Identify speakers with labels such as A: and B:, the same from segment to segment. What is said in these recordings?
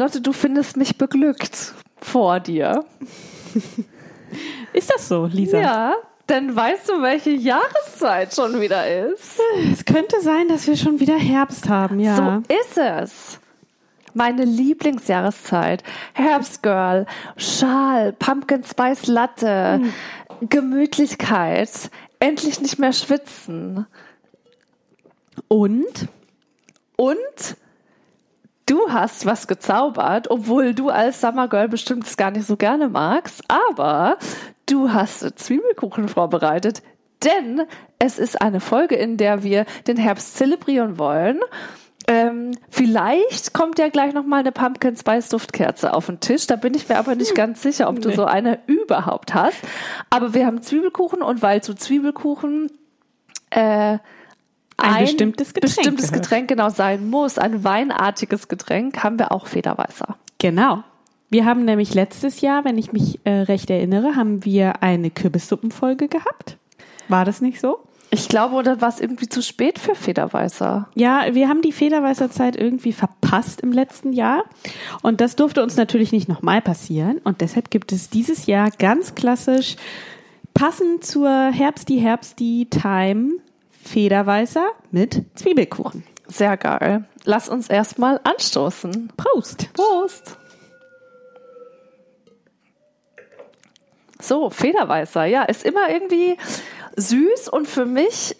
A: Charlotte, du findest mich beglückt vor dir.
B: Ist das so, Lisa?
A: Ja, denn weißt du, welche Jahreszeit schon wieder ist?
B: Es könnte sein, dass wir schon wieder Herbst haben, ja.
A: So ist es. Meine Lieblingsjahreszeit. Herbstgirl, Schal, Pumpkin Spice Latte, mhm. Gemütlichkeit, endlich nicht mehr schwitzen.
B: Und?
A: Und du hast was gezaubert, obwohl du als Summergirl bestimmt es gar nicht so gerne magst, aber du hast Zwiebelkuchen vorbereitet, denn es ist eine Folge, in der wir den Herbst zelebrieren wollen. Ähm, vielleicht kommt ja gleich noch mal eine Pumpkin Spice Duftkerze auf den Tisch. Da bin ich mir aber nicht ganz sicher, ob du nee. so eine überhaupt hast. Aber wir haben Zwiebelkuchen und weil zu Zwiebelkuchen äh,
B: ein, ein bestimmtes Getränk,
A: bestimmtes Getränk genau sein muss, ein weinartiges Getränk, haben wir auch Federweißer.
B: Genau. Wir haben nämlich letztes Jahr, wenn ich mich äh, recht erinnere, haben wir eine Kürbissuppenfolge gehabt. War das nicht so?
A: Ich glaube, oder war es irgendwie zu spät für Federweißer?
B: Ja, wir haben die Federweißer-Zeit irgendwie verpasst im letzten Jahr. Und das durfte uns natürlich nicht nochmal passieren. Und deshalb gibt es dieses Jahr ganz klassisch, passend zur Herbsti-Herbsti-Time, Federweißer mit Zwiebelkuchen.
A: Sehr geil. Lass uns erstmal anstoßen.
B: Prost.
A: Prost. So, Federweißer, ja, ist immer irgendwie süß und für mich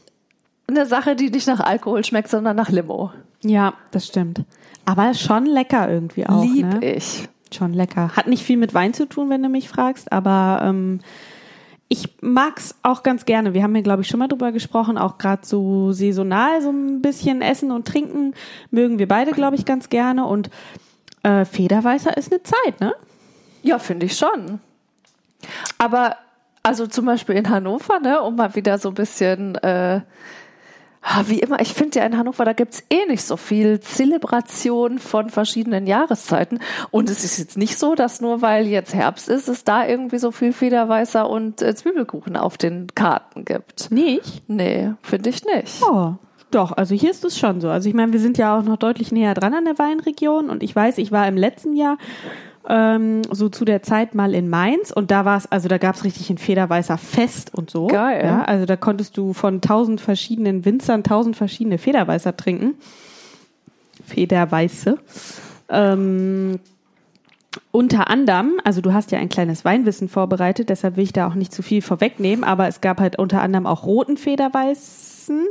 A: eine Sache, die nicht nach Alkohol schmeckt, sondern nach Limo.
B: Ja, das stimmt. Aber schon lecker irgendwie auch.
A: Lieb
B: ne?
A: ich.
B: Schon lecker. Hat nicht viel mit Wein zu tun, wenn du mich fragst, aber ähm, ich mag's auch ganz gerne. Wir haben ja, glaube ich, schon mal drüber gesprochen, auch gerade so saisonal, so ein bisschen Essen und Trinken mögen wir beide, glaube ich, ganz gerne. Und äh, Federweißer ist eine Zeit, ne?
A: Ja, finde ich schon. Aber also zum Beispiel in Hannover, ne, um mal wieder so ein bisschen äh, wie immer, ich finde ja in Hannover, da gibt's eh nicht so viel Zelebration von verschiedenen Jahreszeiten. Und es ist jetzt nicht so, dass nur weil jetzt Herbst ist, es da irgendwie so viel Federweißer und äh, Zwiebelkuchen auf den Karten gibt.
B: Nicht?
A: Nee, finde ich nicht.
B: Oh. Doch, also hier ist es schon so. Also ich meine, wir sind ja auch noch deutlich näher dran an der Weinregion und ich weiß, ich war im letzten Jahr ähm, so zu der Zeit mal in Mainz und da war es, also da gab es richtig ein Federweißer Fest und so.
A: Geil.
B: Ja, also da konntest du von tausend verschiedenen Winzern tausend verschiedene Federweißer trinken. Federweiße. Ähm, unter anderem, also du hast ja ein kleines Weinwissen vorbereitet, deshalb will ich da auch nicht zu viel vorwegnehmen, aber es gab halt unter anderem auch roten Federweißen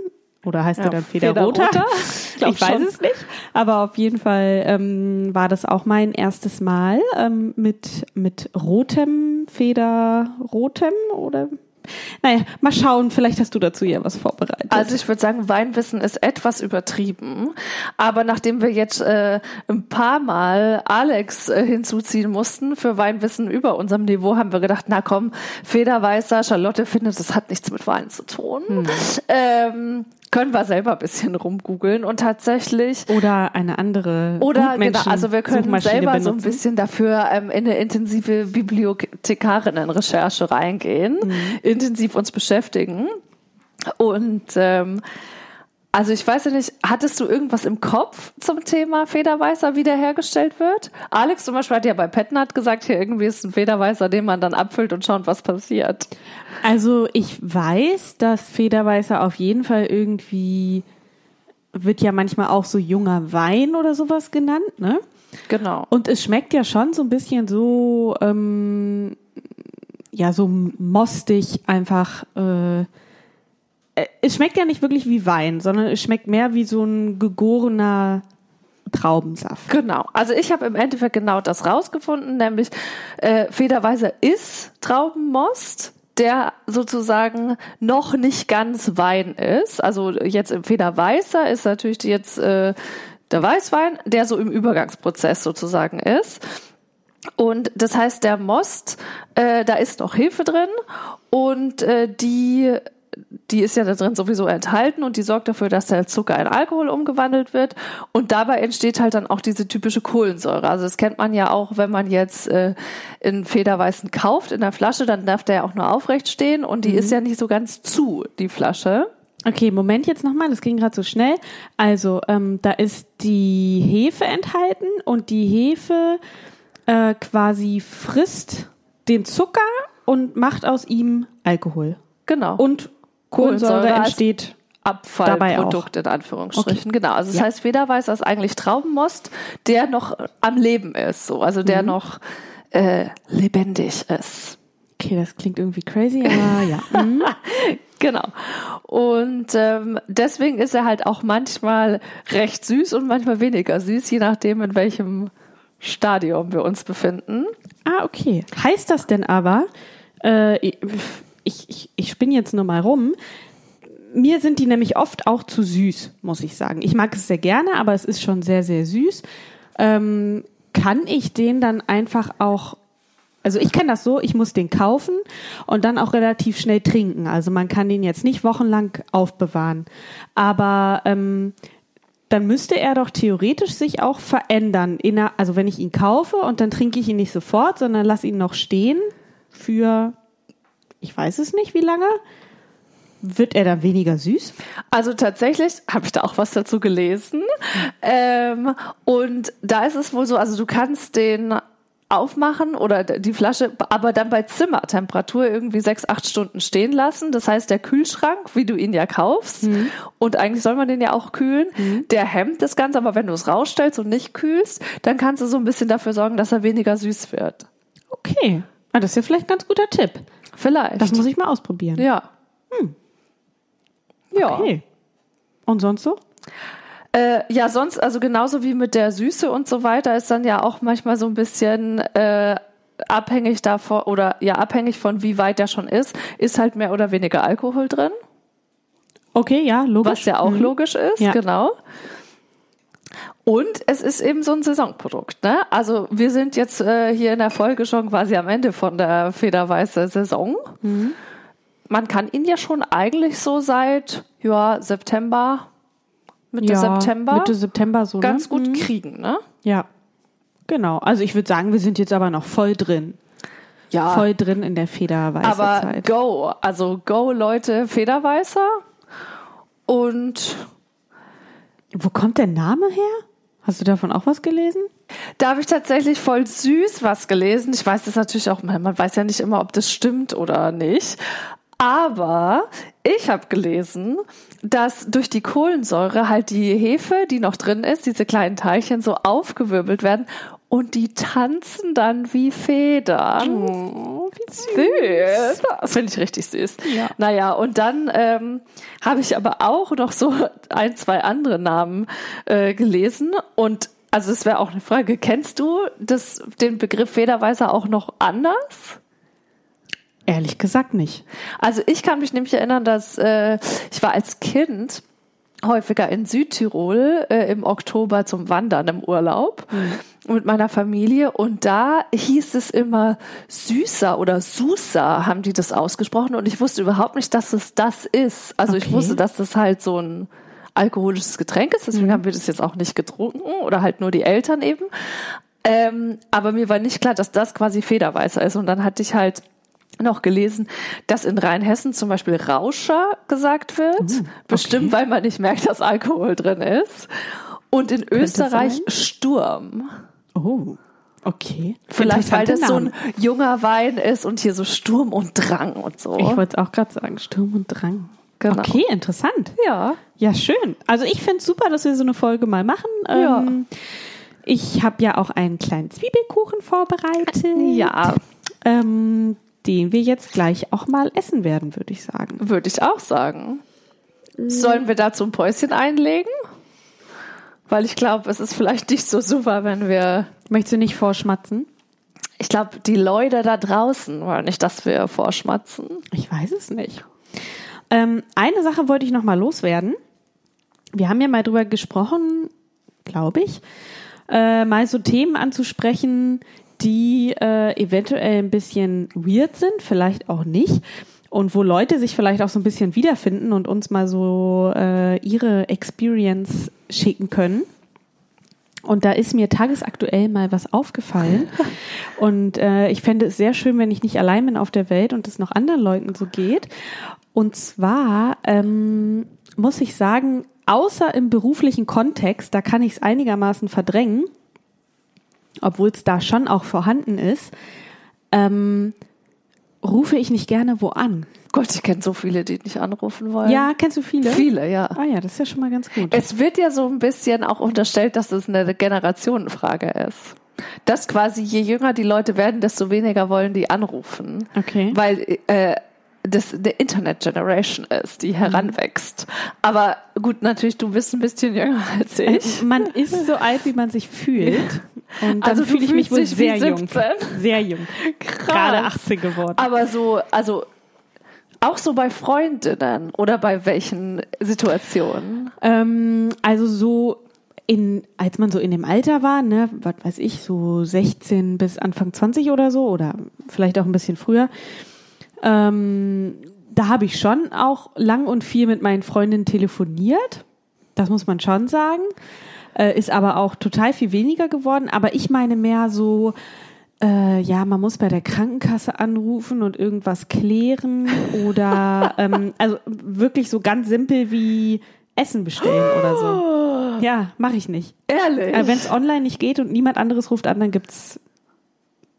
B: oder heißt ja, der dann Federroter? Federroter? Ich, ich weiß es nicht. Aber auf jeden Fall ähm, war das auch mein erstes Mal ähm, mit, mit rotem Federrotem oder naja, mal schauen, vielleicht hast du dazu ja was vorbereitet.
A: Also ich würde sagen, Weinwissen ist etwas übertrieben. Aber nachdem wir jetzt äh, ein paar Mal Alex äh, hinzuziehen mussten für Weinwissen über unserem Niveau, haben wir gedacht, na komm, Federweißer, Charlotte findet, das hat nichts mit Wein zu tun. Hm. Ähm, können wir selber ein bisschen rumgoogeln und tatsächlich
B: oder eine andere
A: oder genau, also wir können selber benutzen. so ein bisschen dafür ähm, in eine intensive Bibliothekarinnen-Recherche reingehen, mhm. intensiv uns beschäftigen und ähm, also ich weiß ja nicht, hattest du irgendwas im Kopf zum Thema Federweißer wiederhergestellt wird? Alex zum Beispiel hat ja bei Petnat gesagt, hier irgendwie ist ein Federweißer, den man dann abfüllt und schaut, was passiert.
B: Also ich weiß, dass Federweißer auf jeden Fall irgendwie wird ja manchmal auch so junger Wein oder sowas genannt, ne?
A: Genau.
B: Und es schmeckt ja schon so ein bisschen so, ähm, ja, so mostig einfach. Äh, es schmeckt ja nicht wirklich wie Wein, sondern es schmeckt mehr wie so ein gegorener Traubensaft.
A: Genau. Also ich habe im Endeffekt genau das rausgefunden, nämlich äh, Federweißer ist Traubenmost der sozusagen noch nicht ganz Wein ist. Also jetzt im Federweißer ist natürlich jetzt äh, der Weißwein, der so im Übergangsprozess sozusagen ist. Und das heißt, der Most, äh, da ist noch Hefe drin und äh, die die ist ja da drin sowieso enthalten und die sorgt dafür, dass der Zucker in Alkohol umgewandelt wird. Und dabei entsteht halt dann auch diese typische Kohlensäure. Also das kennt man ja auch, wenn man jetzt äh, in Federweißen kauft in der Flasche, dann darf der ja auch nur aufrecht stehen und die mhm. ist ja nicht so ganz zu, die Flasche.
B: Okay, Moment jetzt nochmal, das ging gerade so schnell. Also, ähm, da ist die Hefe enthalten und die Hefe äh, quasi frisst den Zucker und macht aus ihm Alkohol.
A: Genau.
B: Und Kohlensäure, entsteht.
A: Abfallprodukt in Anführungsstrichen. Genau. Also das
B: Ja.
A: heißt, Federweißer ist eigentlich Traubenmost, der noch am Leben ist, so. Also
B: Mhm.
A: der noch äh, lebendig ist.
B: Okay, das klingt irgendwie crazy, aber ja. Mhm.
A: Genau. Und ähm, deswegen ist er halt auch manchmal recht süß und manchmal weniger süß, je nachdem, in welchem Stadium wir uns befinden.
B: Ah, okay. Heißt das denn aber, äh, ich, ich, ich spinne jetzt nur mal rum, mir sind die nämlich oft auch zu süß, muss ich sagen. Ich mag es sehr gerne, aber es ist schon sehr, sehr süß. Ähm, kann ich den dann einfach auch, also ich kenne das so, ich muss den kaufen und dann auch relativ schnell trinken. Also man kann den jetzt nicht wochenlang aufbewahren. Aber ähm, dann müsste er doch theoretisch sich auch verändern. Inner, also wenn ich ihn kaufe und dann trinke ich ihn nicht sofort, sondern lass ihn noch stehen für, ich weiß es nicht, wie lange. Wird er dann weniger süß?
A: Also tatsächlich habe ich da auch was dazu gelesen. Ähm, und da ist es wohl so, also du kannst den aufmachen oder die Flasche, aber dann bei Zimmertemperatur irgendwie sechs, acht Stunden stehen lassen. Das heißt, der Kühlschrank, wie du ihn ja kaufst, und eigentlich soll man den ja auch kühlen, der hemmt das Ganze, aber wenn du es rausstellst und nicht kühlst, dann kannst du so ein bisschen dafür sorgen, dass er weniger süß wird.
B: Okay. Ah, das ist ja vielleicht ein ganz guter Tipp.
A: Vielleicht.
B: Das muss ich mal ausprobieren.
A: ja. Ja.
B: Okay. Und sonst so?
A: Äh, ja, sonst, also genauso wie mit der Süße und so weiter, ist dann ja auch manchmal so ein bisschen äh, abhängig davon oder ja, abhängig von wie weit der schon ist, ist halt mehr oder weniger Alkohol drin,
B: Okay, ja, logisch.
A: was ja auch
B: Mhm.
A: logisch ist,
B: Ja.
A: genau. Und es ist eben so ein Saisonprodukt, ne? Also wir sind jetzt äh, hier in der Folge schon quasi am Ende von der Federweiße Saison.
B: Mhm.
A: Man kann ihn ja schon eigentlich so seit ja, September, Mitte
B: ja,
A: September
B: Mitte September so.
A: ganz
B: ne?
A: gut
B: Mhm.
A: kriegen, ne?
B: Ja. Genau. Also ich würde sagen, wir sind jetzt aber noch voll drin.
A: Ja.
B: Voll drin in der Federweiße
A: Aber
B: Zeit.
A: go, also go Leute, Federweißer. Und
B: Wo kommt der Name her? Hast du davon auch was gelesen?
A: da habe ich tatsächlich voll süß was gelesen. Ich weiß das natürlich auch, man man weiß ja nicht immer, ob das stimmt oder nicht. Aber ich habe gelesen, dass durch die Kohlensäure halt die Hefe, die noch drin ist, diese kleinen Teilchen so aufgewirbelt werden und die tanzen dann wie Federn.
B: Oh, wie
A: Süß. Das finde ich richtig süß.
B: Ja.
A: Naja, und dann ähm, habe ich aber auch noch so ein, zwei andere Namen äh, gelesen. Und also es wäre auch eine Frage, kennst du das, den Begriff Federweißer auch noch anders?
B: Ehrlich gesagt nicht.
A: Also ich kann mich nämlich erinnern, dass äh, ich war als Kind häufiger in Südtirol äh, im Oktober zum Wandern im Urlaub mit meiner Familie und da hieß es immer Süßer oder Susa haben die das ausgesprochen und ich wusste überhaupt nicht, dass es das ist. Also ich
B: Okay.
A: wusste, dass das halt so ein alkoholisches Getränk ist, deswegen haben wir das jetzt auch nicht getrunken oder halt nur die Eltern eben. Ähm, aber mir war nicht klar, dass das quasi Federweißer ist und dann hatte ich halt noch gelesen, dass in Rheinhessen zum Beispiel Rauscher gesagt wird. Bestimmt, weil man nicht merkt, dass Alkohol drin ist. Und in Österreich
B: sein.
A: Sturm.
B: Oh, okay.
A: Vielleicht, weil das so ein junger Wein ist und hier so Sturm und Drang und so.
B: Ich wollte es auch gerade sagen, Sturm und Drang.
A: Genau.
B: Okay, interessant.
A: ja.
B: Ja, schön. Also ich finde es super, dass wir so eine Folge mal machen.
A: Ja.
B: Ähm, ich habe ja auch einen kleinen Zwiebelkuchen vorbereitet.
A: Ja,
B: Ähm, den wir jetzt gleich auch mal essen werden, würde ich sagen.
A: würde ich auch sagen. Sollen wir dazu ein Päuschen einlegen? Weil ich glaube, es ist vielleicht nicht so super, wenn wir.
B: Möchtest du nicht vorschmatzen?
A: Ich glaube, die Leute da draußen wollen nicht, dass wir vorschmatzen.
B: Ich weiß es nicht. Ähm, eine Sache wollte ich noch mal loswerden. Wir haben ja mal drüber gesprochen, glaube ich, äh, mal so Themen anzusprechen, die äh, eventuell ein bisschen weird sind, vielleicht auch nicht. Und wo Leute sich vielleicht auch so ein bisschen wiederfinden und uns mal so äh, ihre Experience schicken können. Und da ist mir tagesaktuell mal was aufgefallen. Und äh, ich fände es sehr schön, wenn ich nicht allein bin auf der Welt und es noch anderen Leuten so geht. Und zwar ähm, muss ich sagen, außer im beruflichen Kontext, da kann ich es einigermaßen verdrängen, obwohl es da schon auch vorhanden ist, ähm, rufe ich nicht gerne wo an.
A: Gott, ich kenne so viele, die nicht anrufen wollen.
B: Ja, kennst du viele?
A: Viele, ja.
B: Ah ja, das ist ja schon mal ganz gut.
A: Es wird ja so ein bisschen auch unterstellt, dass es eine Generationenfrage ist. Dass quasi je jünger die Leute werden, desto weniger wollen die anrufen.
B: Okay.
A: Weil äh, das eine Internet Generation ist, die heranwächst. Aber gut, natürlich, du bist ein bisschen jünger als ich.
B: Man ist so alt, wie man sich fühlt. Und
A: Also
B: fühle ich mich wohl sehr jung.
A: 17?
B: Sehr jung.
A: Krass.
B: Gerade 18 geworden.
A: Aber so, also auch so bei Freundinnen oder bei welchen Situationen?
B: Ähm, also so in, als man so in dem Alter war, ne, was weiß ich, so 16 bis Anfang 20 oder so oder vielleicht auch ein bisschen früher, ähm, da habe ich schon auch lang und viel mit meinen Freundinnen telefoniert. Das muss man schon sagen. Äh, ist aber auch total viel weniger geworden. Aber ich meine mehr so, äh, ja, man muss bei der Krankenkasse anrufen und irgendwas klären oder ähm, also wirklich so ganz simpel wie Essen bestellen oder so. Ja, mache ich nicht.
A: Ehrlich?
B: Wenn es online nicht geht und niemand anderes ruft an, dann gibt's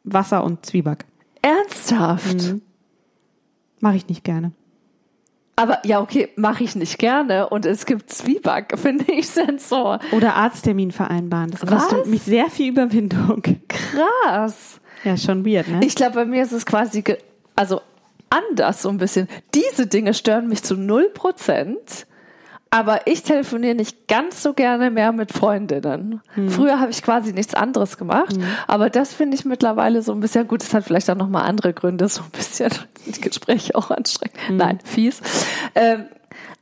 B: Wasser und Zwieback.
A: Ernsthaft?
B: Mache ich nicht gerne.
A: Aber ja, okay, mache ich nicht gerne. Und es gibt Zwieback, finde ich Sensor.
B: Oder Arzttermin vereinbaren. Das
A: Was?
B: kostet mich sehr viel Überwindung.
A: Krass.
B: Ja, schon weird, ne?
A: Ich glaube, bei mir ist es quasi, also anders so ein bisschen. Diese Dinge stören mich zu null Prozent. Aber ich telefoniere nicht ganz so gerne mehr mit Freundinnen. Früher habe ich quasi nichts anderes gemacht. Aber das finde ich mittlerweile so ein bisschen gut. Das hat vielleicht auch nochmal andere Gründe, so ein bisschen die Gespräche auch anstrengend. Nein, fies. Ähm,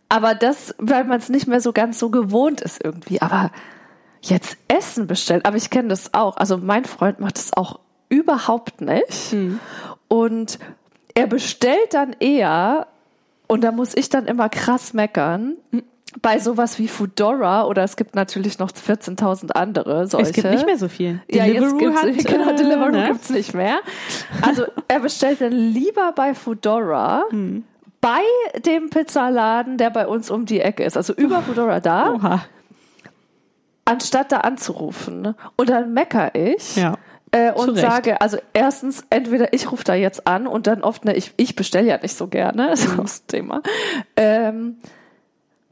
A: aber das, weil man es nicht mehr so ganz so gewohnt ist irgendwie. Aber jetzt Essen bestellen. Aber ich kenne das auch. Also mein Freund macht das auch überhaupt nicht. Und er bestellt dann eher, und da muss ich dann immer krass meckern, bei sowas wie Foodora oder es gibt natürlich noch 14.000 andere solche.
B: es gibt nicht mehr so viel.
A: Ja, jetzt
B: Deliveroo
A: gibt's,
B: hat,
A: genau,
B: äh,
A: Deliveroo
B: ne?
A: gibt's nicht mehr. Also er bestellt dann lieber bei Foodora,
B: Hm.
A: bei dem Pizzaladen, der bei uns um die Ecke ist. Also über Foodora da,
B: Oha.
A: anstatt da anzurufen. Und dann mecker ich.
B: Ja.
A: Äh, und
B: Recht.
A: sage, also erstens, entweder ich rufe da jetzt an und dann oft, ne, ich, ich bestelle ja nicht so gerne, das
B: Mhm.
A: ist auch das Thema. Ähm,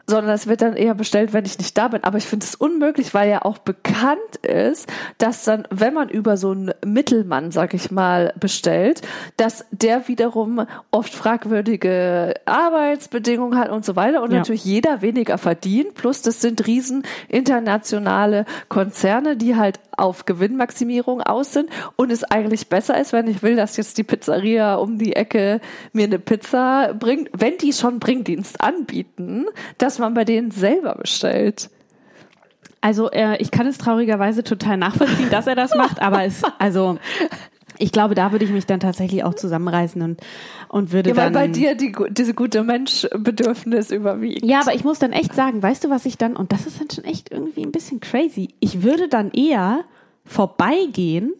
A: sondern es wird dann eher bestellt, wenn ich nicht da bin. Aber ich finde es unmöglich, weil ja auch bekannt ist, dass dann, wenn man über so einen Mittelmann, sag ich mal, bestellt, dass der wiederum oft fragwürdige Arbeitsbedingungen hat und so weiter und
B: Ja.
A: natürlich jeder weniger verdient. Plus, das sind riesen internationale Konzerne, die halt auf Gewinnmaximierung aus sind und es eigentlich besser ist, wenn ich will, dass jetzt die Pizzeria um die Ecke mir eine Pizza bringt, wenn die schon Bringdienst anbieten, dass man bei denen selber bestellt.
B: Also äh, ich kann es traurigerweise total nachvollziehen, dass er das macht, aber es, also ich glaube, da würde ich mich dann tatsächlich auch zusammenreißen und, und würde
A: Ja, weil
B: dann.
A: bei dir die, diese gute Menschbedürfnis überwiegt.
B: Ja, aber ich muss dann echt sagen, weißt du, was ich dann, und das ist dann schon echt irgendwie ein bisschen crazy, ich würde dann eher vorbeigehen,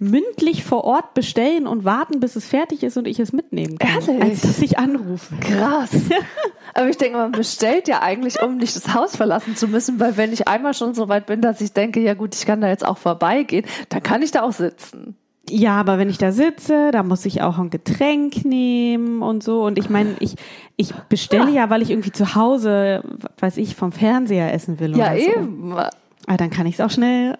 B: mündlich vor Ort bestellen und warten, bis es fertig ist und ich es mitnehmen kann,
A: Ehrlich?
B: als dass ich anrufe.
A: Krass. Aber ich denke, man bestellt ja eigentlich, um nicht das Haus verlassen zu müssen, weil wenn ich einmal schon so weit bin, dass ich denke, ja gut, ich kann da jetzt auch vorbeigehen, dann kann ich da auch sitzen.
B: Ja, aber wenn ich da sitze, da muss ich auch ein Getränk nehmen und so. Und ich meine, ich, ich bestelle ja, weil ich irgendwie zu Hause, weiß ich, vom Fernseher essen will.
A: Ja,
B: oder so.
A: eben.
B: Aber dann kann ich es auch schnell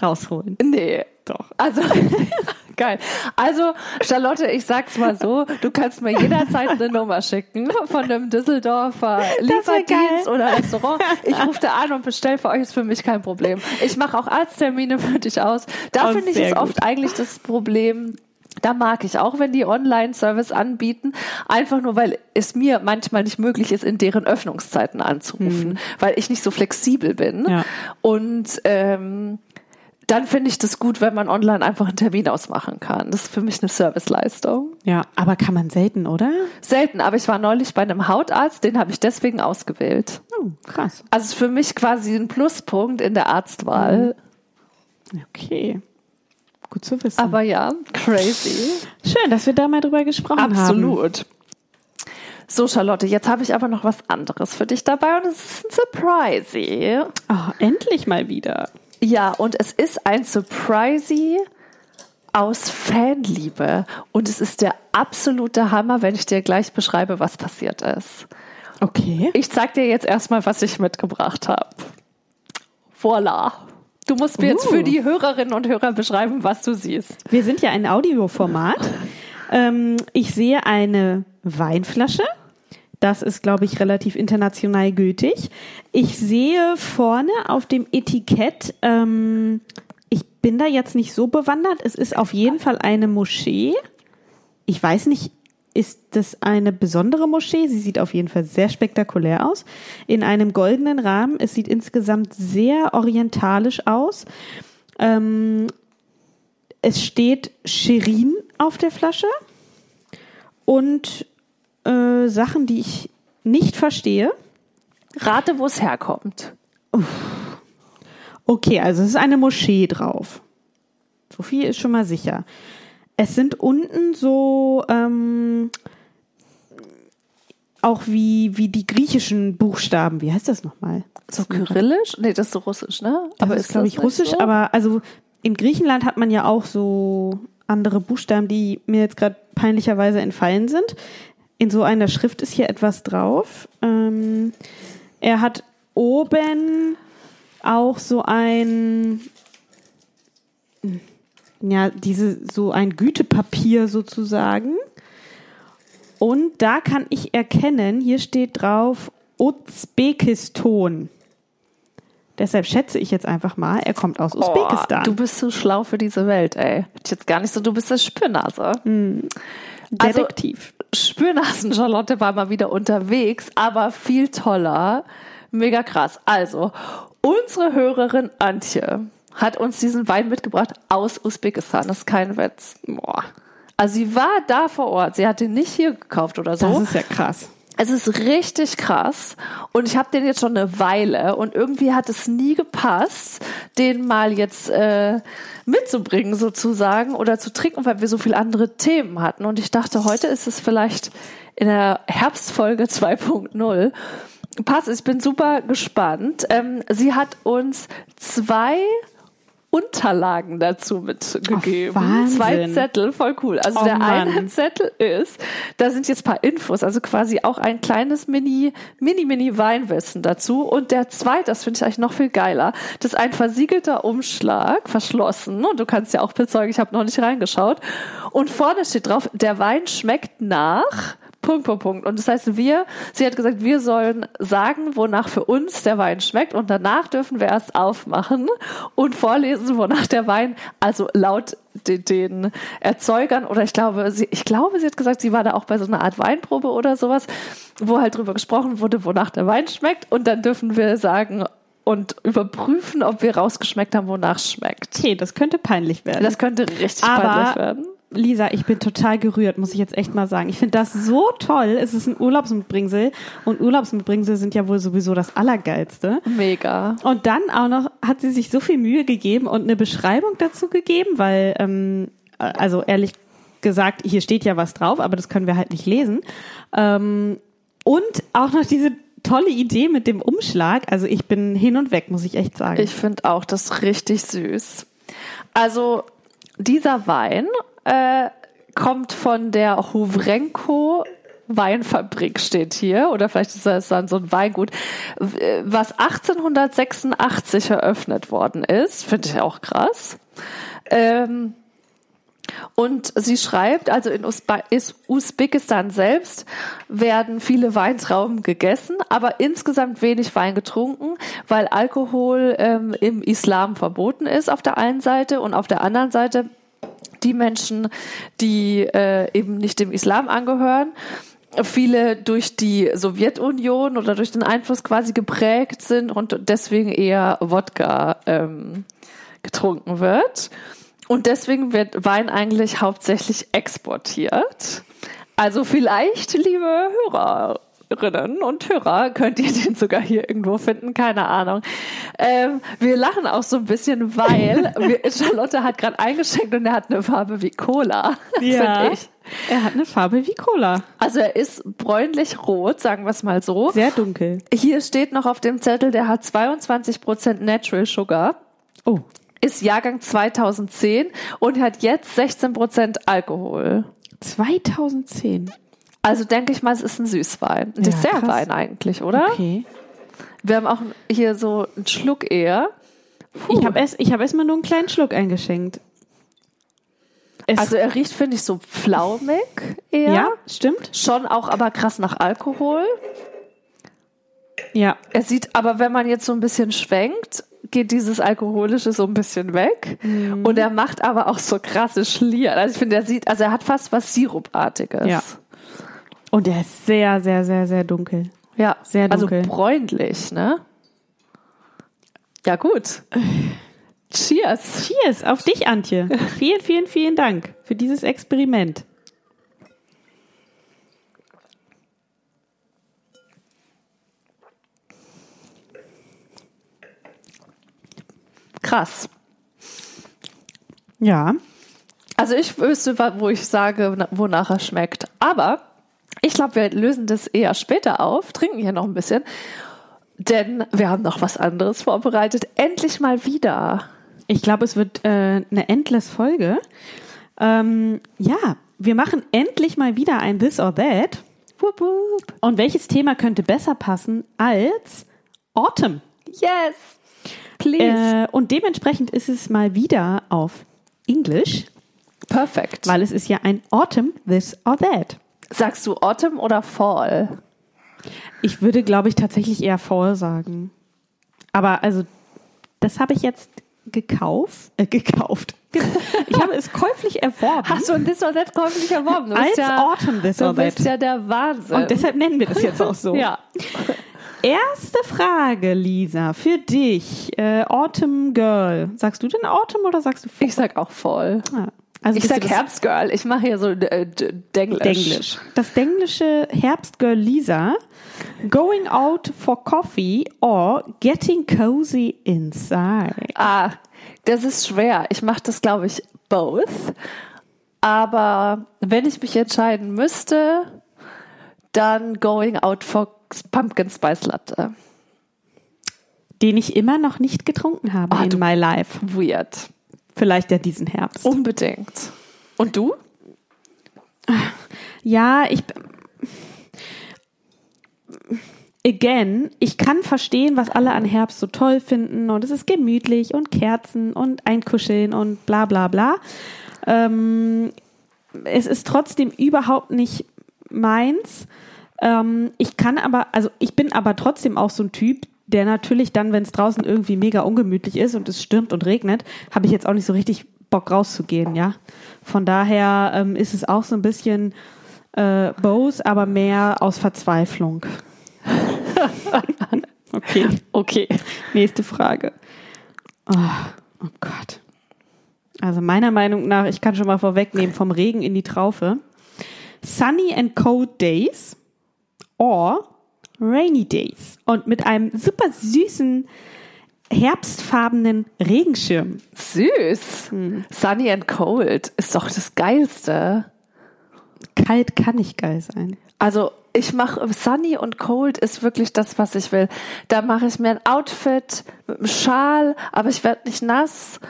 B: rausholen.
A: Nee.
B: Doch.
A: Also, geil. Also, Charlotte, ich sag's mal so, du kannst mir jederzeit eine Nummer schicken von einem Düsseldorfer Lieferdienst oder Restaurant. Ich rufe da an und bestell für euch, ist für mich kein Problem. Ich mache auch Arzttermine für dich aus. Da
B: Oh,
A: finde ich es oft eigentlich das Problem, da mag ich auch, wenn die Online-Service anbieten, einfach nur, weil es mir manchmal nicht möglich ist, in deren Öffnungszeiten anzurufen, weil ich nicht so flexibel bin.
B: Ja.
A: Und ähm, dann finde ich das gut, wenn man online einfach einen Termin ausmachen kann. Das ist für mich eine Serviceleistung.
B: Ja, aber kann man selten, oder?
A: Selten, aber ich war neulich bei einem Hautarzt, den habe ich deswegen ausgewählt.
B: Oh, krass.
A: Also für mich quasi ein Pluspunkt in der Arztwahl.
B: Okay. Gut zu wissen.
A: Aber ja, crazy.
B: Schön, dass wir da mal drüber gesprochen haben.
A: Absolut. So, Charlotte, jetzt habe ich aber noch was anderes für dich dabei und es ist ein Surprise.
B: Oh, endlich mal wieder.
A: Ja, und es ist ein Surprise aus Fanliebe. Und es ist der absolute Hammer, wenn ich dir gleich beschreibe, was passiert ist.
B: Okay.
A: Ich zeig dir jetzt erstmal, was ich mitgebracht habe. Voila. Du musst mir jetzt
B: Uh.
A: für die Hörerinnen und Hörer beschreiben, was du siehst.
B: Wir sind ja ein Audioformat. ähm, ich sehe eine Weinflasche. Das ist, glaube ich, relativ international gültig. Ich sehe vorne auf dem Etikett, ähm, ich bin da jetzt nicht so bewandert. Es ist auf jeden Fall eine Moschee. Ich weiß nicht, ist das eine besondere Moschee? Sie sieht auf jeden Fall sehr spektakulär aus. In einem goldenen Rahmen. Es sieht insgesamt sehr orientalisch aus. Ähm, es steht Shirin auf der Flasche und äh, Sachen, die ich nicht verstehe.
A: Rate, wo es herkommt.
B: Okay, also es ist eine Moschee drauf. So viel ist schon mal sicher. Es sind unten so ähm, auch wie, wie die griechischen Buchstaben. Wie heißt das nochmal?
A: So kyrillisch? Nee, das ist so russisch, ne?
B: Das ist, glaube ich, russisch,
A: so?
B: aber also in Griechenland hat man ja auch so andere Buchstaben, die mir jetzt gerade peinlicherweise entfallen sind. In so einer Schrift ist hier etwas drauf. Ähm, er hat oben auch so ein, ja, diese, so ein Gütepapier sozusagen. Und da kann ich erkennen, hier steht drauf Usbekistan. Deshalb schätze ich jetzt einfach mal, er kommt aus Usbekistan.
A: Oh, du bist so schlau für diese Welt, ey. Ich jetzt gar nicht so, du bist das Spürnase. Also,
B: Detektiv.
A: Spürnasen Charlotte war mal wieder unterwegs, aber viel toller. Mega krass. Also, unsere Hörerin Antje hat uns diesen Wein mitgebracht aus Usbekistan. Das ist kein Witz. Boah. Also sie war da vor Ort. Sie hat den nicht hier gekauft oder so.
B: das ist ja krass.
A: Es ist richtig krass und ich habe den jetzt schon eine Weile und irgendwie hat es nie gepasst, den mal jetzt äh, mitzubringen sozusagen oder zu trinken, weil wir so viele andere Themen hatten und ich dachte, heute ist es vielleicht in der Herbstfolge 2.0. Pass, ich bin super gespannt. Ähm, sie hat uns zwei Unterlagen dazu mitgegeben.
B: Ach.
A: Zwei Zettel, voll cool. Also
B: Oh
A: der eine
B: Mann.
A: Zettel ist, da sind jetzt ein paar Infos, also quasi auch ein kleines Mini, Mini, Mini Weinwissen dazu. Und der zweite, das finde ich eigentlich noch viel geiler, das ist ein versiegelter Umschlag, verschlossen. Und du kannst ja auch bezeugen, ich habe noch nicht reingeschaut. Und vorne steht drauf, der Wein schmeckt nach Punkt, Punkt, Punkt. Und das heißt, wir, sie hat gesagt, wir sollen sagen, wonach für uns der Wein schmeckt und danach dürfen wir erst aufmachen und vorlesen, wonach der Wein, also laut den, den Erzeugern oder ich glaube, sie, ich glaube, sie hat gesagt, sie war da auch bei so einer Art Weinprobe oder sowas, wo halt drüber gesprochen wurde, wonach der Wein schmeckt und dann dürfen wir sagen und überprüfen, ob wir rausgeschmeckt haben, wonach es schmeckt.
B: Okay, das könnte peinlich werden.
A: Das könnte richtig
B: Aber-
A: peinlich werden.
B: Lisa, ich bin total gerührt, muss ich jetzt echt mal sagen. Ich finde das so toll. Es ist ein Urlaubsmitbringsel und Urlaubsmitbringsel sind ja wohl sowieso das Allergeilste.
A: Mega.
B: Und dann auch noch hat sie sich so viel Mühe gegeben und eine Beschreibung dazu gegeben, weil, ähm, also ehrlich gesagt, hier steht ja was drauf, aber das können wir halt nicht lesen. Ähm, und auch noch diese tolle Idee mit dem Umschlag. Also ich bin hin und weg, muss ich echt sagen.
A: Ich finde auch das richtig süß. Also dieser Wein äh, kommt von der Huvrenko Weinfabrik steht hier oder vielleicht ist das dann so ein Weingut, w- was 1886 eröffnet worden ist, finde ich auch krass. Ähm, und sie schreibt, also in Usbe is- Usbekistan selbst werden viele Weintrauben gegessen, aber insgesamt wenig Wein getrunken, weil Alkohol ähm, im Islam verboten ist auf der einen Seite und auf der anderen Seite die Menschen, die äh, eben nicht dem Islam angehören, viele durch die Sowjetunion oder durch den Einfluss quasi geprägt sind und deswegen eher Wodka ähm, getrunken wird. Und deswegen wird Wein eigentlich hauptsächlich exportiert. Also vielleicht, liebe Hörerinnen und Hörer, könnt ihr den sogar hier irgendwo finden, keine Ahnung. Ähm, wir lachen auch so ein bisschen, weil wir, Charlotte hat gerade eingeschenkt und er hat eine Farbe wie Cola.
B: Ja.
A: Ich
B: Er hat eine Farbe wie Cola.
A: Also er ist bräunlich-rot, sagen wir es mal so.
B: Sehr dunkel.
A: Hier steht noch auf dem Zettel, der hat 22% Natural Sugar,
B: Oh.
A: ist Jahrgang 2010 und hat jetzt 16% Alkohol.
B: 2010.
A: Also denke ich mal, es ist ein Süßwein. Ein
B: Ja,
A: Dessertwein
B: krass.
A: eigentlich, oder?
B: Okay.
A: Wir haben auch hier so einen Schluck eher. Puh.
B: Ich habe erst, ich hab erst mal nur einen kleinen Schluck eingeschenkt. Es,
A: also er riecht, finde ich, so flaumig eher.
B: ja, stimmt.
A: Schon auch aber krass nach Alkohol.
B: Ja.
A: Er sieht, aber wenn man jetzt so ein bisschen schwenkt, geht dieses Alkoholische so ein bisschen weg.
B: Mhm.
A: Und er macht aber auch so krasse Schlieren. Also ich finde, er sieht, also er hat fast was Sirupartiges.
B: Ja. Und er ist sehr, sehr, sehr, sehr dunkel.
A: Ja,
B: Sehr dunkel.
A: Also bräunlich, ne? Ja, gut. Cheers.
B: Cheers auf dich, Antje. Vielen, vielen, vielen Dank für dieses Experiment.
A: Krass.
B: Ja.
A: Also ich wüsste, wo ich sage, na- wonach er schmeckt. Aber ich glaube, wir lösen das eher später auf, trinken hier noch ein bisschen. Denn wir haben noch was anderes vorbereitet. Endlich mal wieder.
B: Ich glaube, es wird äh, eine endless Folge. Ähm, ja, wir machen endlich mal wieder ein This or That.
A: Wup, wup.
B: Und welches Thema könnte besser passen als Autumn?
A: Yes. Please.
B: Äh, und dementsprechend ist es mal wieder auf Englisch,
A: Perfekt.
B: weil es ist ja ein Autumn This or That.
A: Sagst du Autumn oder Fall?
B: Ich würde, glaube ich, tatsächlich eher Fall sagen. Aber also, das habe ich jetzt gekauft. Äh, gekauft. Ich habe es käuflich erworben.
A: Hast du ein This or That käuflich erworben? Du bist
B: als
A: ja,
B: Autumn This
A: du
B: or
A: bist
B: That.
A: ja der Wahnsinn.
B: Und deshalb nennen wir das jetzt auch so.
A: ja.
B: Erste Frage, Lisa, für dich. Äh, Autumn Girl. Sagst du denn Autumn oder sagst du Fall?
A: Ich sag auch Fall.
B: Ah, also
A: Ich sag Herbstgirl. Ich mache hier so äh, Denglisch.
B: Denglisch. Das denglische Herbstgirl Lisa. Going out for coffee or getting cozy inside.
A: Ah, das ist schwer. Ich mache das, glaube ich, both. Aber wenn ich mich entscheiden müsste, dann going out for Pumpkin Spice Latte.
B: Den ich immer noch nicht getrunken habe
A: Ah,
B: in my life.
A: Weird.
B: Vielleicht ja diesen Herbst.
A: Unbedingt. Und du?
B: Ja, ich. Again, ich kann verstehen, was alle an Herbst so toll finden und es ist gemütlich und Kerzen und Einkuscheln und bla bla bla. Ähm, es ist trotzdem überhaupt nicht meins. Ähm, ich kann aber, also ich bin aber trotzdem auch so ein Typ, der natürlich dann, wenn es draußen irgendwie mega ungemütlich ist und es stürmt und regnet, habe ich jetzt auch nicht so richtig Bock rauszugehen, ja. Von daher ähm, ist es auch so ein bisschen äh, Bose, aber mehr aus Verzweiflung. okay,
A: Okay.
B: nächste Frage. Oh, oh Gott. Also meiner Meinung nach, ich kann schon mal vorwegnehmen, vom Regen in die Traufe. Sunny and cold days or rainy days. Und mit einem super süßen, herbstfarbenen Regenschirm.
A: Süß. Sunny and cold ist doch das Geilste.
B: Kalt kann nicht geil sein.
A: Also ich mache Sunny und Cold ist wirklich das, was ich will. Da mache ich mir ein Outfit mit einem Schal, aber ich werde nicht nass.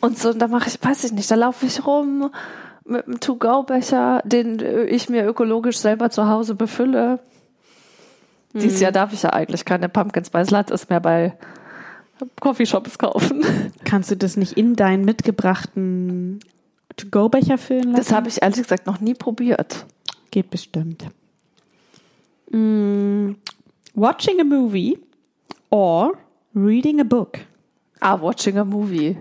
A: Und so, und da mache ich, weiß ich nicht, da laufe ich rum mit einem To-Go-Becher, den äh, ich mir ökologisch selber zu Hause befülle. Dieses Jahr darf ich ja eigentlich keine Pumpkin Spice Lattes mehr bei Coffeeshops kaufen.
B: Kannst du das nicht in deinen mitgebrachten To-Go-Becher füllen lassen?
A: Das habe ich ehrlich gesagt noch nie probiert.
B: Geht bestimmt. Mm, watching a movie or reading a book.
A: Ah, watching a movie.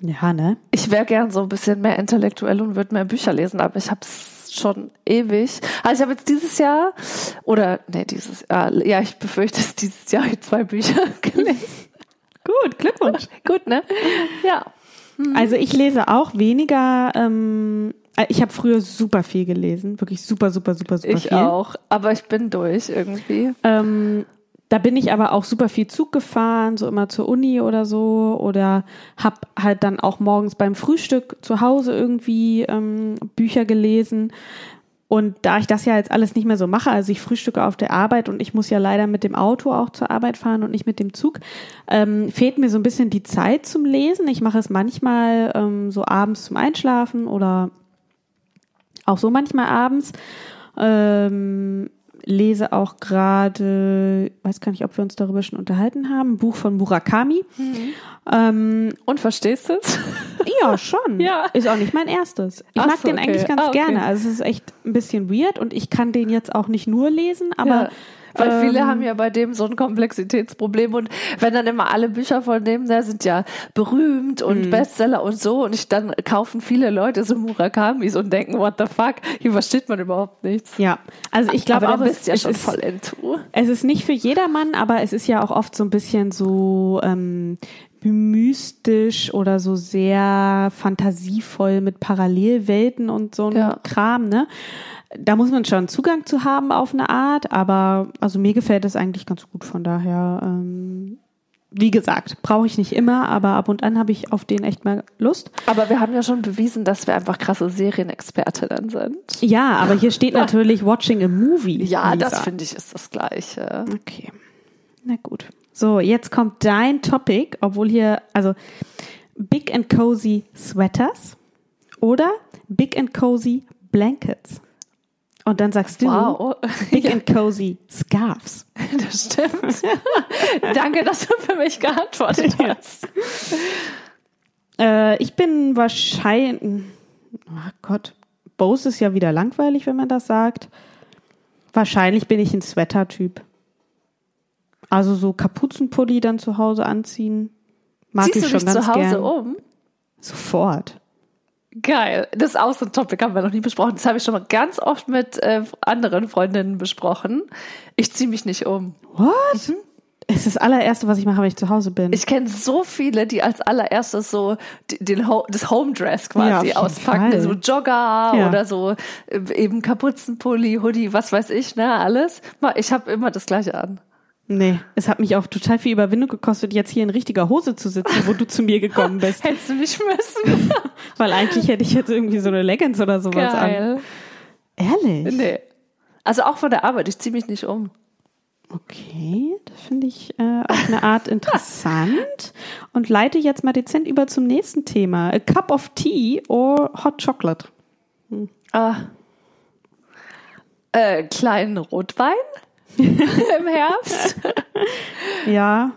B: Ja, ne?
A: Ich wäre gern so ein bisschen mehr intellektuell und würde mehr Bücher lesen, aber ich habe schon ewig. Also ich habe jetzt dieses Jahr oder nee, dieses Jahr, ja, ich befürchte es dieses Jahr zwei Bücher gelesen.
B: Gut, Glückwunsch.
A: Gut, ne? Ja.
B: Also ich lese auch weniger. Ähm, äh, ich habe früher super viel gelesen, wirklich super, super, super, super
A: Ich
B: viel.
A: auch, aber ich bin durch irgendwie.
B: Ähm, da bin ich aber auch super viel Zug gefahren, so immer zur Uni oder so, oder hab halt dann auch morgens beim Frühstück zu Hause irgendwie ähm, Bücher gelesen. Und da ich das ja jetzt alles nicht mehr so mache, also ich frühstücke auf der Arbeit und ich muss ja leider mit dem Auto auch zur Arbeit fahren und nicht mit dem Zug, ähm, fehlt mir so ein bisschen die Zeit zum Lesen. Ich mache es manchmal ähm, so abends zum Einschlafen oder auch so manchmal abends. Ähm, lese auch gerade, weiß gar nicht, ob wir uns darüber schon unterhalten haben, ein Buch von Murakami. Mhm.
A: Ähm, Und verstehst du es?
B: Ja, schon. ja. Ist auch nicht mein erstes. Ich Ach mag so, den okay. eigentlich ganz ah, okay. gerne. Also es ist echt ein bisschen weird und ich kann den jetzt auch nicht nur lesen, aber ja.
A: Weil viele ähm, haben ja bei dem so ein Komplexitätsproblem und wenn dann immer alle Bücher von dem, da sind ja berühmt und mhm. Bestseller und so und ich, dann kaufen viele Leute so Murakamis und denken, what the fuck, hier versteht man überhaupt nichts.
B: Ja, also ich glaube auch,
A: bist es, ja schon ist, voll into.
B: Es ist nicht für jedermann, aber es ist ja auch oft so ein bisschen so ähm, mystisch oder so sehr fantasievoll mit Parallelwelten und so ein ja. Kram, ne? Da muss man schon Zugang zu haben auf eine Art, aber also mir gefällt es eigentlich ganz gut. Von daher, ähm, wie gesagt, brauche ich nicht immer, aber ab und an habe ich auf den echt mal Lust.
A: Aber wir haben ja schon bewiesen, dass wir einfach krasse Serienexpertinnen sind.
B: Ja, aber hier steht natürlich Watching a Movie.
A: Ja, Lisa. das finde ich ist das Gleiche.
B: Okay. Na gut. So, jetzt kommt dein Topic, obwohl hier, also Big and Cozy Sweaters oder Big and Cozy Blankets. Und dann sagst du wow. Big ja. and Cozy Scarves.
A: Das stimmt. Danke, dass du für mich geantwortet hast.
B: äh, ich bin wahrscheinlich, oh Gott, Bose ist ja wieder langweilig, wenn man das sagt. Wahrscheinlich bin ich ein Sweater-Typ. Also so Kapuzenpulli dann zu Hause anziehen. Mag Ziehst ich schon ganz zu Hause gern. um? Sofort.
A: Geil. Das ist auch so ein Topic, haben wir noch nie besprochen. Das habe ich schon mal ganz oft mit äh, anderen Freundinnen besprochen. Ich ziehe mich nicht um.
B: What? Mhm. Es ist das allererste, was ich mache, wenn ich zu Hause bin.
A: Ich kenne so viele, die als allererstes so den Ho das Homedress quasi ja, auspacken. Fall. So Jogger ja. oder so äh, eben Kapuzenpulli, Hoodie, was weiß ich, ne, alles. Ich habe immer das gleiche an.
B: Nee, es hat mich auch total viel Überwindung gekostet, jetzt hier in richtiger Hose zu sitzen, wo du zu mir gekommen bist.
A: Hättest du nicht müssen.
B: Weil eigentlich hätte ich jetzt irgendwie so eine Leggings oder sowas Geil. an. Ehrlich?
A: Nee. Also auch von der Arbeit, ich ziehe mich nicht um.
B: Okay, das finde ich äh, auf eine Art interessant und leite jetzt mal dezent über zum nächsten Thema. A cup of tea or hot chocolate?
A: Hm. Ah. Äh, kleinen Rotwein? im Herbst.
B: ja.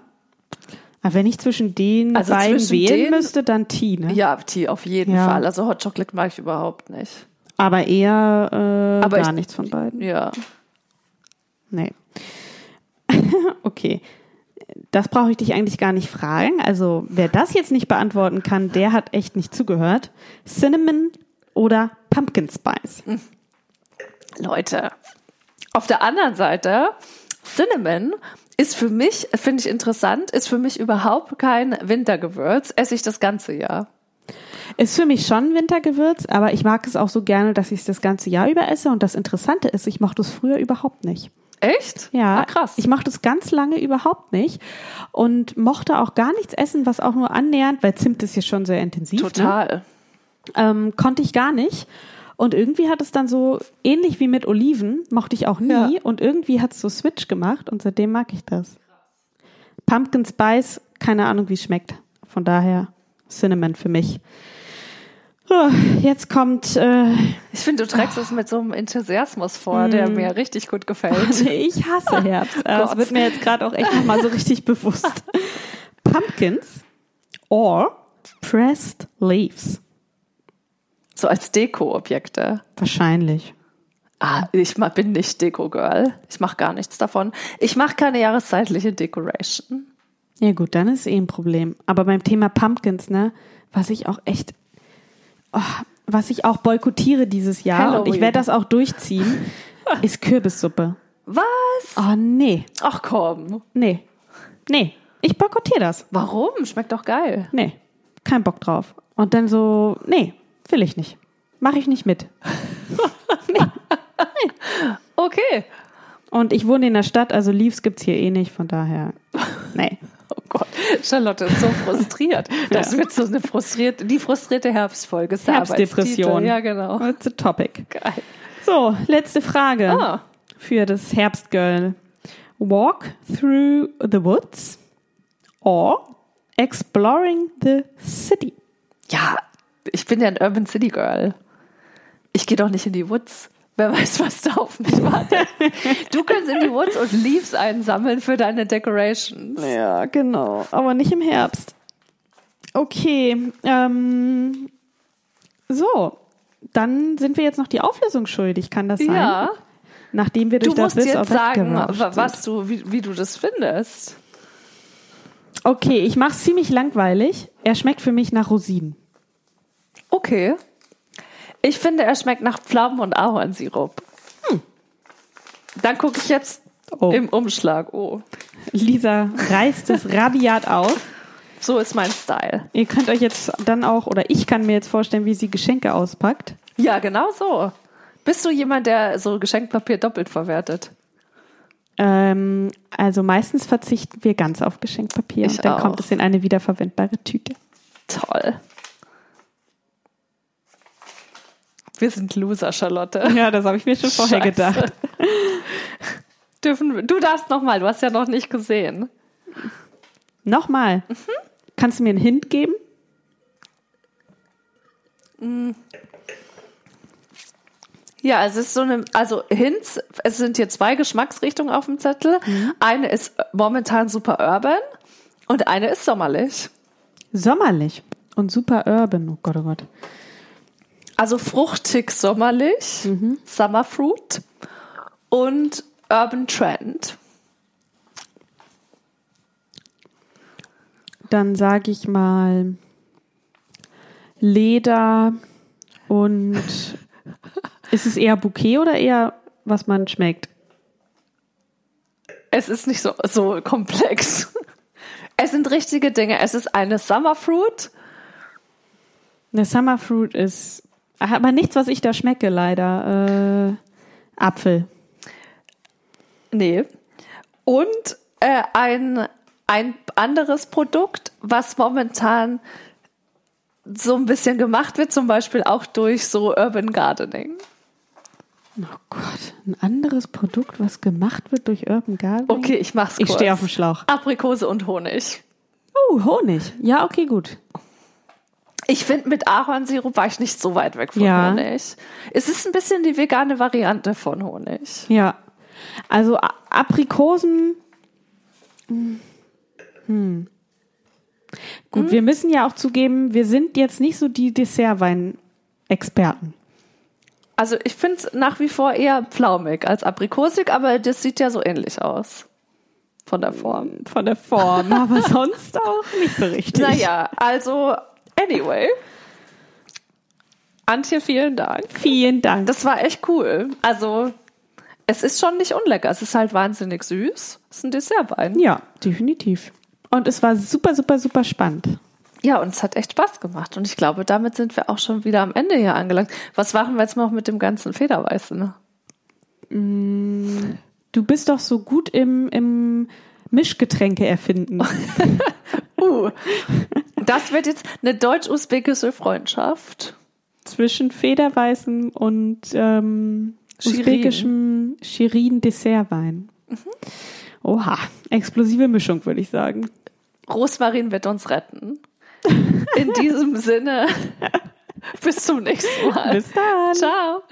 B: Aber wenn ich zwischen den also beiden zwischen wählen den, müsste, dann Tee, ne?
A: Ja, Tee auf jeden ja. Fall. Also Hot Chocolate mag ich überhaupt nicht.
B: Aber eher äh, Aber gar ich, nichts von beiden.
A: Ja.
B: Nee. okay. Das brauche ich dich eigentlich gar nicht fragen. Also, wer das jetzt nicht beantworten kann, der hat echt nicht zugehört. Cinnamon oder Pumpkin Spice? Hm.
A: Leute, auf der anderen Seite, Cinnamon ist für mich, finde ich interessant, ist für mich überhaupt kein Wintergewürz, esse ich das ganze Jahr.
B: Ist für mich schon Wintergewürz, aber ich mag es auch so gerne, dass ich es das ganze Jahr über esse. Und das Interessante ist, ich mochte es früher überhaupt nicht.
A: Echt?
B: Ja, ah, krass. Ich mochte es ganz lange überhaupt nicht und mochte auch gar nichts essen, was auch nur annähernd, weil Zimt ist ja schon sehr intensiv.
A: Ne? Total. Ne?
B: Ähm, konnte ich gar nicht. Und irgendwie hat es dann so, ähnlich wie mit Oliven, mochte ich auch nie. Ja. Und irgendwie hat es so Switch gemacht und seitdem mag ich das. Pumpkin Spice, keine Ahnung, wie es schmeckt. Von daher Cinnamon für mich. Oh, jetzt kommt. Äh,
A: ich finde, du trägst es mit so einem Enthusiasmus vor, der hm. mir richtig gut gefällt.
B: ich hasse Herbst. das wird mir jetzt gerade auch echt nochmal so richtig bewusst. Pumpkins or pressed leaves.
A: So als Deko-Objekte.
B: Wahrscheinlich.
A: Ah, ich bin nicht Deko-Girl. Ich mache gar nichts davon. Ich mache keine jahreszeitliche Decoration.
B: Ja gut, dann ist eh ein Problem. Aber beim Thema Pumpkins, ne, was ich auch echt, oh, was ich auch boykottiere dieses Jahr Halloween. und ich werde das auch durchziehen, ist Kürbissuppe.
A: Was?
B: Oh nee.
A: Ach komm.
B: Nee. Nee. Ich boykottiere das.
A: Warum? Schmeckt doch geil.
B: Nee. Kein Bock drauf. Und dann so, nee, Will ich nicht. Mache ich nicht mit.
A: nee. Okay.
B: Und ich wohne in der Stadt, also Leaves gibt's hier eh nicht, von daher. Nee.
A: Oh Gott, Charlotte ist so frustriert. Das
B: Ja.
A: wird so eine frustrierte, die frustrierte Herbstfolge.
B: Herbstdepression.
A: Ja, genau.
B: It's a topic.
A: Geil.
B: So, letzte Frage
A: Ah,
B: für das Herbstgirl. Walk through the woods or exploring the city?
A: ja, ich bin ja ein Urban City Girl. Ich gehe doch nicht in die Woods. Wer weiß, was da auf mich wartet. Du kannst in die Woods und Leaves einsammeln für deine Decorations.
B: Ja, genau. Aber nicht im Herbst. Okay. Ähm, so. Dann sind wir jetzt noch die Auflösung schuldig, kann das sein?
A: Ja,
B: Nachdem wir
A: du
B: durch das
A: musst
B: Wiss
A: jetzt sagen, was du, wie, wie du das findest.
B: Okay, ich mache es ziemlich langweilig. Er schmeckt für mich nach Rosinen.
A: Okay. Ich finde, er schmeckt nach Pflaumen und Ahornsirup. Dann gucke ich jetzt
B: Oh.
A: im Umschlag. Oh,
B: Lisa reißt es rabiat auf.
A: so ist mein Style.
B: Ihr könnt euch jetzt dann auch, oder ich kann mir jetzt vorstellen, wie sie Geschenke auspackt.
A: Ja, genau so. Bist du jemand, der so Geschenkpapier doppelt verwertet?
B: Ähm, also meistens verzichten wir ganz auf Geschenkpapier
A: Ich
B: und dann
A: auch.
B: kommt es in eine wiederverwendbare Tüte.
A: Toll. Wir sind Loser, Charlotte.
B: Ja, das habe ich mir schon vorher
A: Scheiße.
B: gedacht.
A: Dürfen, du darfst noch mal. Du hast ja noch nicht gesehen.
B: Nochmal. Kannst du mir einen Hint geben?
A: Ja, es ist so eine, also Hints, es sind hier zwei Geschmacksrichtungen auf dem Zettel. Eine ist momentan super urban und eine ist sommerlich.
B: Sommerlich und super urban. Oh Gott, oh Gott.
A: Also fruchtig sommerlich, Summer Fruit und Urban Trend.
B: Dann sage ich mal Leder und ist es eher Bouquet oder eher was man schmeckt?
A: Es ist nicht so, so komplex. Es sind richtige Dinge. Es ist eine Summer Fruit.
B: Eine Summer Fruit ist aber nichts, was ich da schmecke, leider. Äh, Apfel.
A: Nee. Und äh, ein, ein anderes Produkt, was momentan so ein bisschen gemacht wird, zum Beispiel auch durch so Urban Gardening.
B: Oh Gott, ein anderes Produkt, was gemacht wird durch Urban Gardening.
A: Okay, ich mach's
B: Ich
A: kurz.
B: stehe auf dem Schlauch.
A: Aprikose und Honig.
B: Oh, Honig. Ja, okay, gut.
A: Ich finde, mit Ahornsirup war ich nicht so weit weg von
B: Ja.
A: Honig. Es ist ein bisschen die vegane Variante von Honig.
B: Ja. Also A- Aprikosen. Hm. Hm. Gut, wir müssen ja auch zugeben, wir sind jetzt nicht so die Dessertwein-Experten.
A: Also ich finde es nach wie vor eher pflaumig als aprikosig, aber das sieht ja so ähnlich aus. Von der Form.
B: Von der Form, aber sonst auch nicht so richtig.
A: Naja, also anyway. Antje, vielen Dank.
B: Vielen Dank.
A: Das war echt cool. Also es ist schon nicht unlecker. Es ist halt wahnsinnig süß. Es ist ein Dessertwein.
B: ja, definitiv. Und es war super, super, super spannend.
A: Ja, und es hat echt Spaß gemacht. Und ich glaube, damit sind wir auch schon wieder am Ende hier angelangt. Was machen wir jetzt noch mit dem ganzen Federweißen?
B: Du bist doch so gut im, im Mischgetränke erfinden.
A: Uh, das wird jetzt eine deutsch-usbekische Freundschaft.
B: Zwischen Federweißen und ähm,
A: Shirin.
B: usbekischem Shirin-Dessertwein. Oha, explosive Mischung, würde ich sagen.
A: Rosmarin wird uns retten. In diesem Sinne, bis zum nächsten Mal.
B: Bis dann.
A: Ciao.